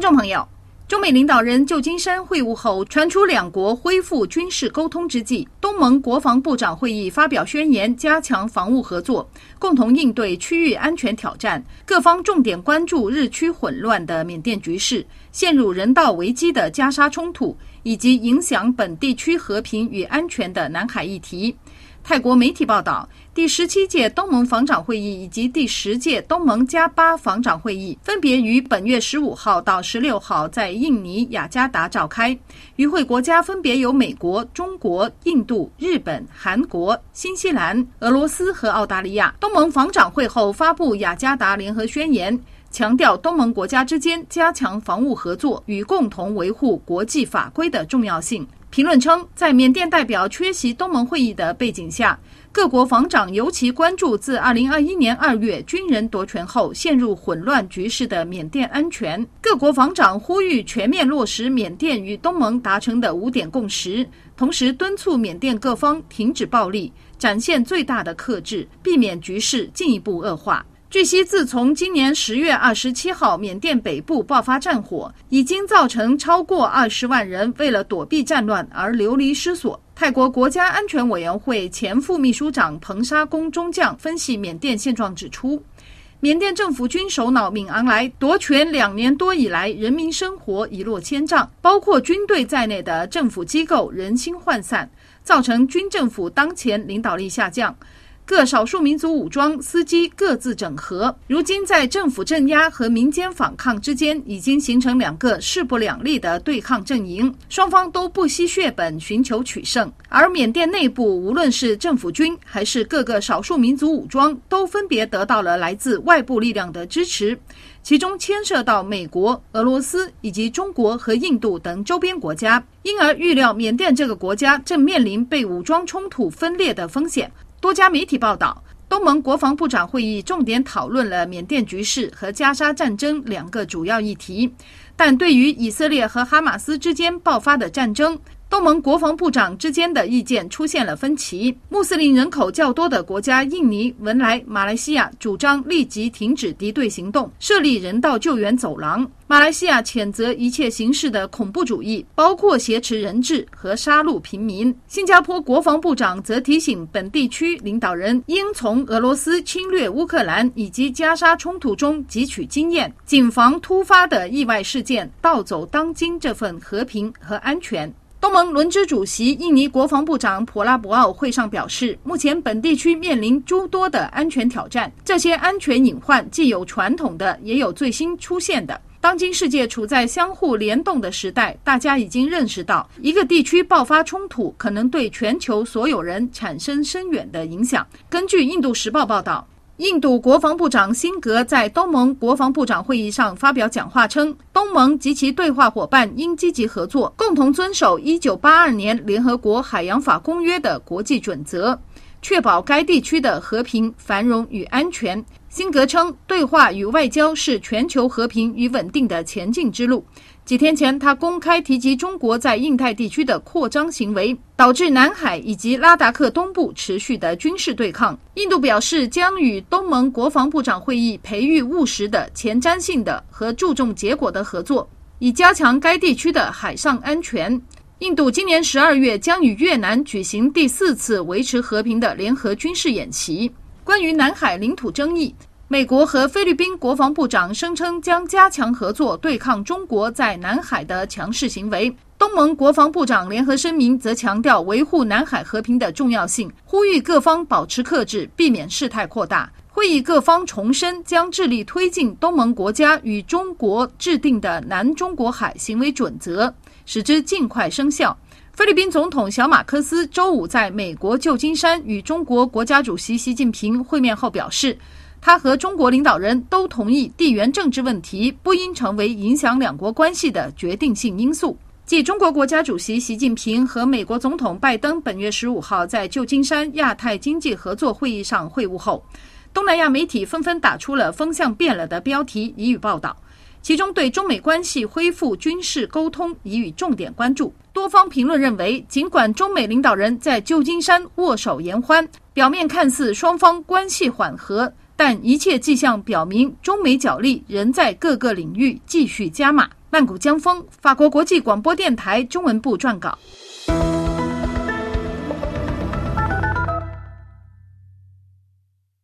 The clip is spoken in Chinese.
听众朋友，中美领导人旧金山会晤后，传出两国恢复军事沟通之际，东盟国防部长会议发表宣言，加强防务合作，共同应对区域安全挑战。各方重点关注日趋混乱的缅甸局势、陷入人道危机的加沙冲突，以及影响本地区和平与安全的南海议题。泰国媒体报道，第十七届东盟防长会议以及第十届东盟加八防长会议分别于本月十五号到十六号在印尼雅加达召开。与会国家分别有美国、中国、印度、日本、韩国、新西兰、俄罗斯和澳大利亚。东盟防长会后发布雅加达联合宣言，强调东盟国家之间加强防务合作与共同维护国际法规的重要性。评论称，在缅甸代表缺席东盟会议的背景下，各国防长尤其关注自2021年2月军人夺权后陷入混乱局势的缅甸安全。各国防长呼吁全面落实缅甸与东盟达成的五点共识，同时敦促缅甸各方停止暴力，展现最大的克制，避免局势进一步恶化。据悉，自从今年十月二十七号缅甸北部爆发战火，已经造成超过二十万人为了躲避战乱而流离失所。泰国国家安全委员会前副秘书长彭沙公中将分析缅甸现状指出，缅甸政府军首脑敏昂莱夺权两年多以来，人民生活一落千丈，包括军队在内的政府机构人心涣散，造成军政府当前领导力下降。各少数民族武装司机各自整合，如今在政府镇压和民间反抗之间，已经形成两个势不两立的对抗阵营，双方都不惜血本寻求取胜。而缅甸内部，无论是政府军还是各个少数民族武装，都分别得到了来自外部力量的支持，其中牵涉到美国、俄罗斯以及中国和印度等周边国家，因而预料缅甸这个国家正面临被武装冲突分裂的风险。多家媒体报道，东盟国防部长会议重点讨论了缅甸局势和加沙战争两个主要议题，但对于以色列和哈马斯之间爆发的战争，东盟国防部长之间的意见出现了分歧。穆斯林人口较多的国家印尼、文莱、马来西亚主张立即停止敌对行动，设立人道救援走廊。马来西亚谴责一切形式的恐怖主义，包括挟持人质和杀戮平民。新加坡国防部长则提醒本地区领导人应从俄罗斯侵略乌克兰以及加沙冲突中汲取经验，谨防突发的意外事件盗走当今这份和平和安全。东盟轮值主席印尼国防部长普拉博奥会上表示，目前本地区面临诸多的安全挑战，这些安全隐患既有传统的，也有最新出现的。当今世界处在相互联动的时代，大家已经认识到，一个地区爆发冲突可能对全球所有人产生深远的影响。根据《印度时报》报道。印度国防部长辛格在东盟国防部长会议上发表讲话称，东盟及其对话伙伴应积极合作，共同遵守1982年联合国海洋法公约的国际准则，确保该地区的和平、繁荣与安全。辛格称，对话与外交是全球和平与稳定的前进之路。几天前，他公开提及中国在印太地区的扩张行为，导致南海以及拉达克东部持续的军事对抗。印度表示将与东盟国防部长会议培育务实的、前瞻性的和注重结果的合作，以加强该地区的海上安全。印度今年十二月将与越南举行第四次维持和平的联合军事演习。关于南海领土争议。美国和菲律宾国防部长声称将加强合作，对抗中国在南海的强势行为。东盟国防部长联合声明则强调维护南海和平的重要性，呼吁各方保持克制，避免事态扩大。会议各方重申将致力推进东盟国家与中国制定的南中国海行为准则，使之尽快生效。菲律宾总统小马科斯周五在美国旧金山与中国国家主席习近平会面后表示。他和中国领导人都同意，地缘政治问题不应成为影响两国关系的决定性因素。继中国国家主席习近平和美国总统拜登本月十五号在旧金山亚太经济合作会议上会晤后，东南亚媒体纷纷打出了“风向变了”的标题予以报道，其中对中美关系恢复军事沟通给予重点关注。多方评论认为，尽管中美领导人在旧金山握手言欢，表面看似双方关系缓和。但一切迹象表明，中美角力仍在各个领域继续加码。曼谷江峰，法国国际广播电台中文部撰稿。